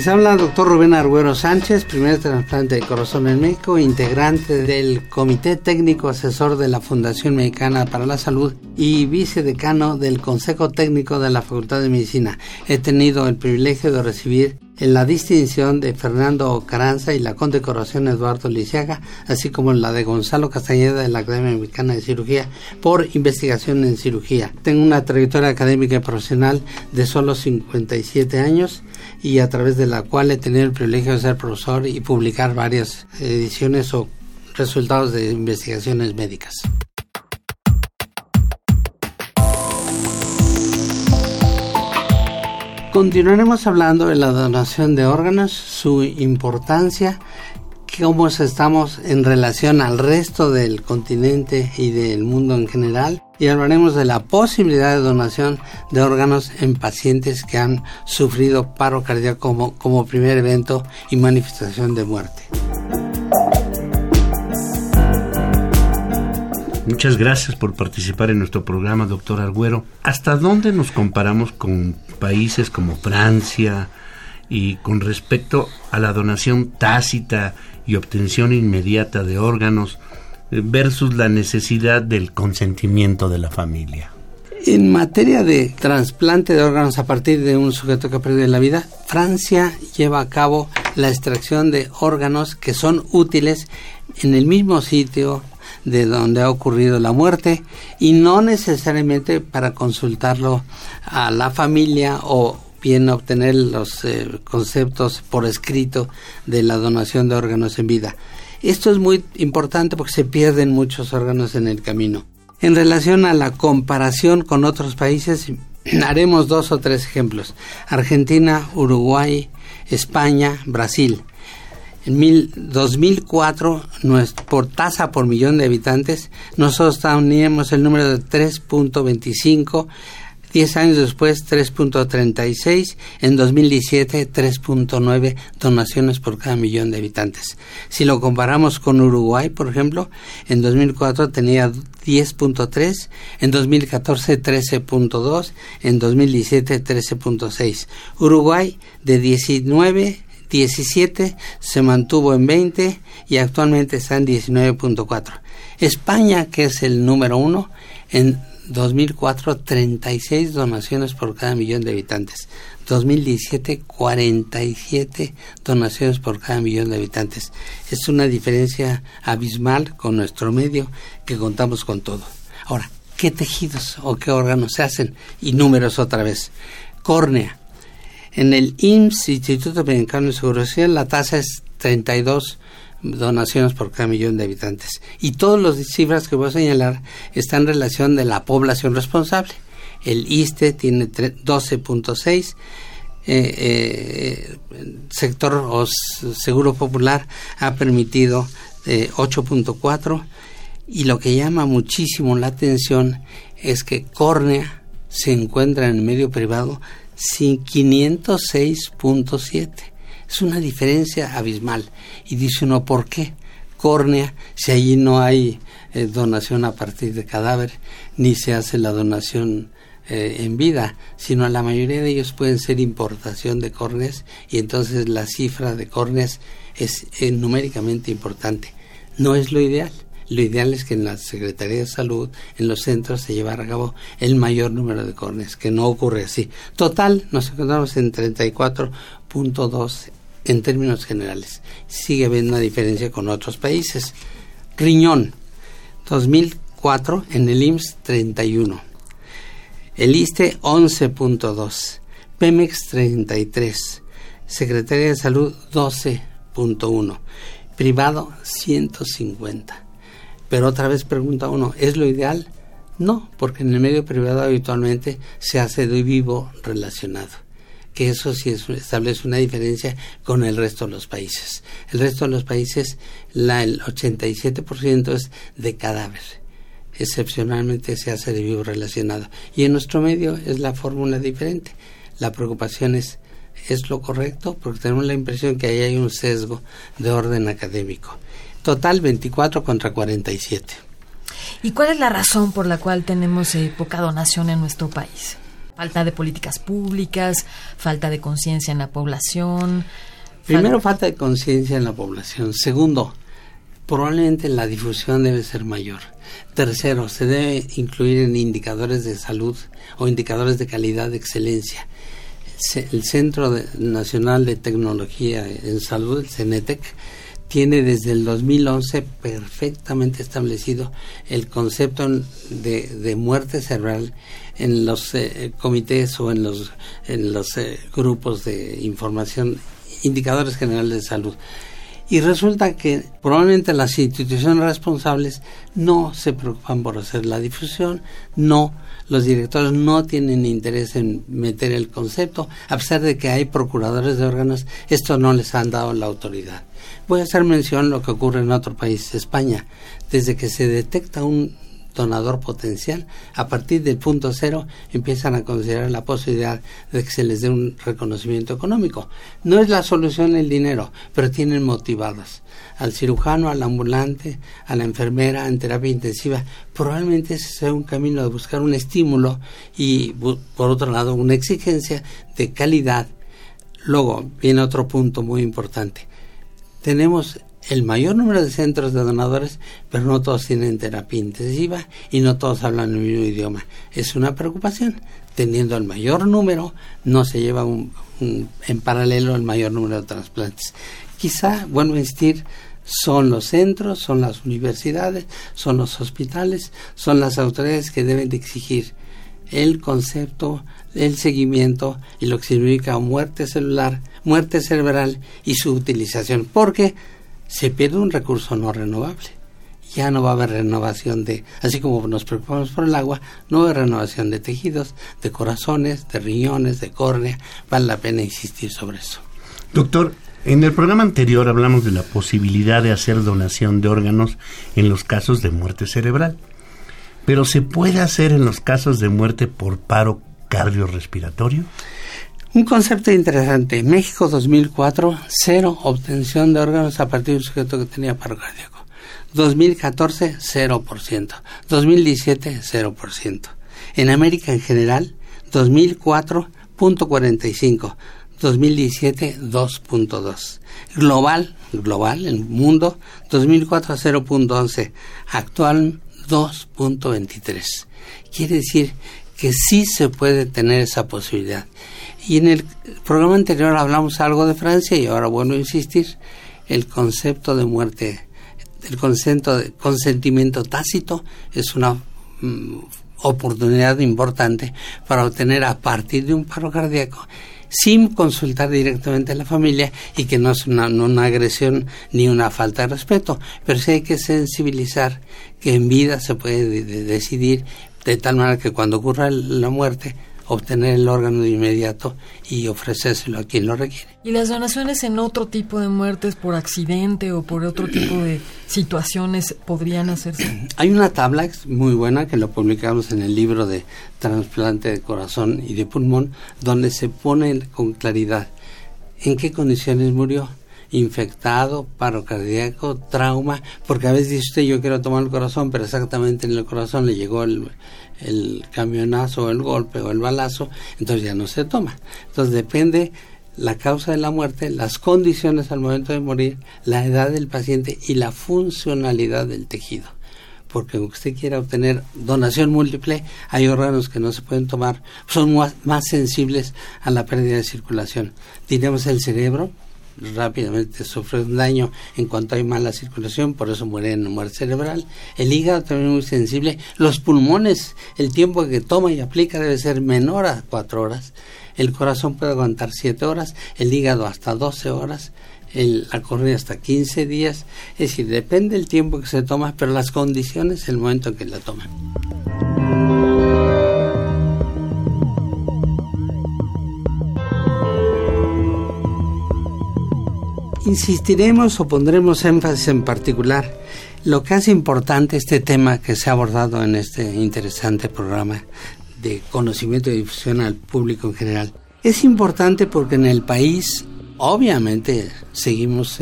Les habla el doctor Rubén Arguero Sánchez, primer trasplante de corazón en México, integrante del Comité Técnico Asesor de la Fundación Mexicana para la Salud y vicedecano del Consejo Técnico de la Facultad de Medicina. He tenido el privilegio de recibir en la distinción de Fernando Caranza y la condecoración Eduardo Lisiaga, así como la de Gonzalo Castañeda de la Academia Mexicana de Cirugía por investigación en cirugía. Tengo una trayectoria académica y profesional de solo 57 años y a través de la cual he tenido el privilegio de ser profesor y publicar varias ediciones o resultados de investigaciones médicas. Continuaremos hablando de la donación de órganos, su importancia, cómo estamos en relación al resto del continente y del mundo en general y hablaremos de la posibilidad de donación de órganos en pacientes que han sufrido paro cardíaco como, primer evento y manifestación de muerte. Muchas gracias por participar en nuestro programa, doctor Arguero. ¿Hasta dónde nos comparamos con países como Francia y con respecto a la donación tácita y obtención inmediata de órganos versus la necesidad del consentimiento de la familia? En materia de trasplante de órganos a partir de un sujeto que ha perdido la vida, Francia lleva a cabo la extracción de órganos que son útiles en el mismo sitio de donde ha ocurrido la muerte y no necesariamente para consultarlo a la familia o bien obtener los eh, conceptos por escrito de la donación de órganos en vida. Esto es muy importante porque se pierden muchos órganos en el camino. En relación a la comparación con otros países, haremos dos o tres ejemplos. Argentina, Uruguay, España, Brasil. En 2004, por tasa por millón de habitantes, nosotros teníamos el número de 3.25, 10 años después 3.36, en 2017 3.9 donaciones por cada millón de habitantes. Si lo comparamos con Uruguay, por ejemplo, en 2004 tenía 10.3, en 2014 13.2, en 2017 13.6. Uruguay de 19 17, se mantuvo en 20 y actualmente está en 19.4. España, que es el número uno, en 2004 36 donaciones por cada millón de habitantes. 2017 47 donaciones por cada millón de habitantes. Es una diferencia abismal con nuestro medio que contamos con todo. Ahora, ¿qué tejidos o qué órganos se hacen? Y números otra vez. Córnea, en el IMSS, Instituto Mexicano de Seguridad Social, la tasa es 32 donaciones por cada millón de habitantes. Y todas las cifras que voy a señalar están en relación de la población responsable. El ISTE tiene 12.6, eh, eh, sector seguro popular ha permitido 8.4 eh, y lo que llama muchísimo la atención es que córnea se encuentra en el medio privado 506.7. Es una diferencia abismal. Y dice uno, ¿por qué? Córnea, si allí no hay eh, donación a partir de cadáver, ni se hace la donación eh, en vida, sino la mayoría de ellos pueden ser importación de córneas y entonces la cifra de córneas es eh, numéricamente importante. No es lo ideal lo ideal es que en la Secretaría de Salud, en los centros, se llevara a cabo el mayor número de córneas, que no ocurre así. Total, nos encontramos en 34.2 en términos generales. Sigue habiendo una diferencia con otros países. Riñón, 2004 en el IMSS 31. El ISTE 11.2. Pemex 33. Secretaría de Salud 12.1. Privado 150. Pero otra vez pregunta uno, ¿es lo ideal? No, porque en el medio privado habitualmente se hace de vivo relacionado que eso sí establece una diferencia con el resto de los países. El resto de los países, la, el 87% es de cadáver. Excepcionalmente se hace de vivo relacionado. Y en nuestro medio es la fórmula diferente. La preocupación es, ¿es lo correcto? Porque tenemos la impresión que ahí hay un sesgo de orden académico. Total 24 contra 47. ¿Y cuál es la razón por la cual tenemos eh, poca donación en nuestro país? Falta de políticas públicas, falta de conciencia en la población. Primero, falta de conciencia en la población. Segundo, probablemente la difusión debe ser mayor. Tercero, se debe incluir en indicadores de salud o indicadores de calidad de excelencia. El Centro Nacional de Tecnología en Salud, el CENETEC, tiene desde el 2011 perfectamente establecido el concepto de, muerte cerebral en los eh, comités o en los, en los eh, grupos de información, indicadores generales de salud. Y resulta que probablemente las instituciones responsables no se preocupan por hacer la difusión, no, los directores no tienen interés en meter el concepto, a pesar de que hay procuradores de órganos, esto no les han dado la autoridad. Voy a hacer mención de lo que ocurre en otro país, España. Desde que se detecta un donador potencial, a partir del punto cero empiezan a considerar la posibilidad de que se les dé un reconocimiento económico. No es la solución el dinero, pero tienen motivados al cirujano, al ambulante, a la enfermera en terapia intensiva. Probablemente ese sea un camino de buscar un estímulo y, por otro lado, una exigencia de calidad. Luego viene otro punto muy importante tenemos el mayor número de centros de donadores, pero no todos tienen terapia intensiva y no todos hablan el mismo idioma. Es una preocupación. Teniendo el mayor número, no se lleva en paralelo el mayor número de trasplantes. Quizá, bueno, insistir, son los centros, son las universidades, son los hospitales, son las autoridades que deben de exigir el concepto, el seguimiento y lo que significa muerte celular, muerte cerebral y su utilización, porque se pierde un recurso no renovable. Ya no va a haber renovación de, así como nos preocupamos por el agua, no va a renovación de tejidos, de corazones, de riñones, de córnea. Vale la pena insistir sobre eso. Doctor, en el programa anterior hablamos de la posibilidad de hacer donación de órganos en los casos de muerte cerebral pero ¿se puede hacer en los casos de muerte por paro cardiorrespiratorio? Un concepto interesante. México 2004, cero obtención de órganos a partir de un sujeto que tenía paro cardíaco. 2014, 0%. 2017, 0%. En América en general, 2004, 0.45. 2017, 2.2. Global, global, el mundo, 2004, 0.11. Actual, 2.23. Quiere decir que sí se puede tener esa posibilidad. Y en el programa anterior hablamos algo de Francia y ahora bueno insistir, el concepto de muerte, el concepto de consentimiento tácito es una mm, oportunidad importante para obtener a partir de un paro cardíaco sin consultar directamente a la familia y que no es una, una agresión ni una falta de respeto, pero sí hay que sensibilizar que en vida se puede decidir de tal manera que cuando ocurra la muerte obtener el órgano de inmediato y ofrecérselo a quien lo requiere. ¿Y las donaciones en otro tipo de muertes por accidente o por otro tipo de situaciones podrían hacerse? Hay una tabla muy buena que lo publicamos en el libro de trasplante de corazón y de pulmón donde se pone con claridad en qué condiciones murió infectado, paro cardíaco, trauma, porque a veces dice usted yo quiero tomar el corazón, pero exactamente en el corazón le llegó el, camionazo el golpe o el balazo, entonces ya no se toma. Entonces depende la causa de la muerte, las condiciones al momento de morir, la edad del paciente y la funcionalidad del tejido. Porque usted quiera obtener donación múltiple, hay órganos que no se pueden tomar, son más, más sensibles a la pérdida de circulación. Tenemos el cerebro, rápidamente sufre un daño en cuanto hay mala circulación, por eso muere en muerte cerebral. El hígado también es muy sensible. Los pulmones, el tiempo que toma y aplica debe ser menor a cuatro horas. El corazón puede aguantar siete horas, el hígado hasta doce horas, el, la hasta quince días. Es decir, depende del tiempo que se toma, pero las condiciones, el momento en que la toman. Insistiremos o pondremos énfasis en particular lo que hace importante este tema que se ha abordado en este interesante programa de conocimiento y difusión al público en general. Es importante porque en el país obviamente seguimos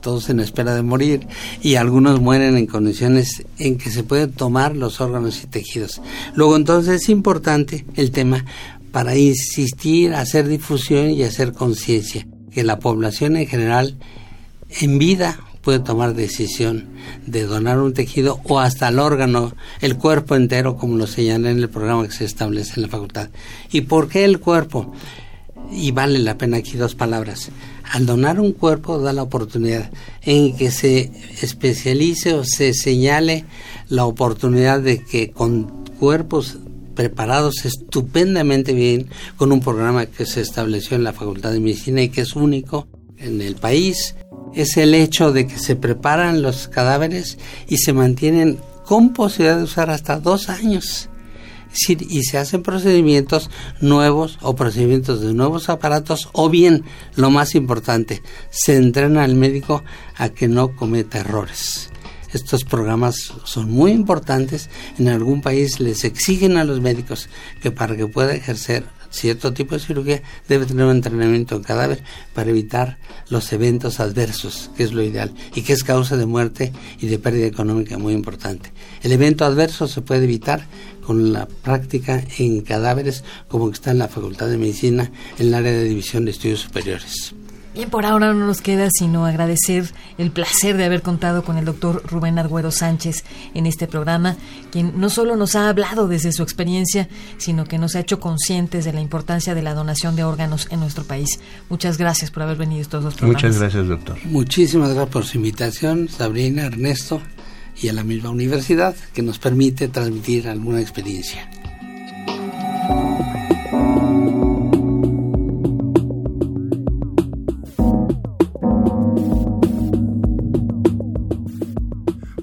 todos en espera de morir y algunos mueren en condiciones en que se pueden tomar los órganos y tejidos. Luego entonces es importante el tema para insistir, hacer difusión y hacer conciencia que la población en general en vida puede tomar decisión de donar un tejido o hasta el órgano, el cuerpo entero, como lo señala en el programa que se establece en la facultad. ¿Y por qué el cuerpo? Y vale la pena aquí dos palabras. Al donar un cuerpo da la oportunidad en que se especialice o se señale la oportunidad de que con cuerpos preparados estupendamente bien con un programa que se estableció en la Facultad de Medicina y que es único en el país, es el hecho de que se preparan los cadáveres y se mantienen con posibilidad de usar hasta dos años. y se hacen procedimientos nuevos o procedimientos de nuevos aparatos o bien, lo más importante, se entrena al médico a que no cometa errores. Estos programas son muy importantes. En algún país les exigen a los médicos que para que pueda ejercer cierto tipo de cirugía debe tener un entrenamiento en cadáver para evitar los eventos adversos, que es lo ideal, y que es causa de muerte y de pérdida económica muy importante. El evento adverso se puede evitar con la práctica en cadáveres como está en la Facultad de Medicina en el área de División de Estudios Superiores. Bien, por ahora no nos queda sino agradecer el placer de haber contado con el doctor Rubén Arguero Sánchez en este programa, quien no solo nos ha hablado desde su experiencia, sino que nos ha hecho conscientes de la importancia de la donación de órganos en nuestro país. Muchas gracias por haber venido estos dos programas. Muchas gracias, doctor. Muchísimas gracias por su invitación, Sabrina, Ernesto, y a la misma universidad que nos permite transmitir alguna experiencia.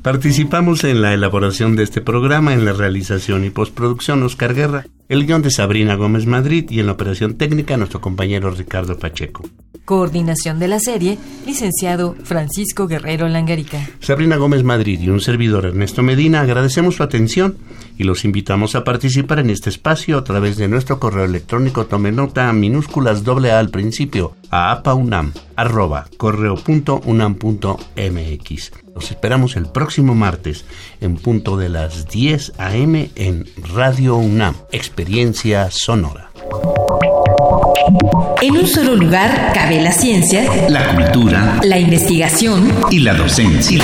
Participamos en la elaboración de este programa, en la realización y postproducción Oscar Guerra, el guion de Sabrina Gómez Madrid y en la operación técnica nuestro compañero Ricardo Pacheco. Coordinación de la serie, licenciado Francisco Guerrero Langarica. Sabrina Gómez Madrid y un servidor Ernesto Medina agradecemos su atención y los invitamos a participar en este espacio a través de nuestro correo electrónico. Tome nota minúsculas doble A al principio a apaunam arroba correo.unam.mx. Los esperamos el próximo martes en punto de las 10 a.m. en Radio UNAM, Experiencia Sonora. En un solo lugar cabe la ciencia, la cultura, la investigación y la docencia.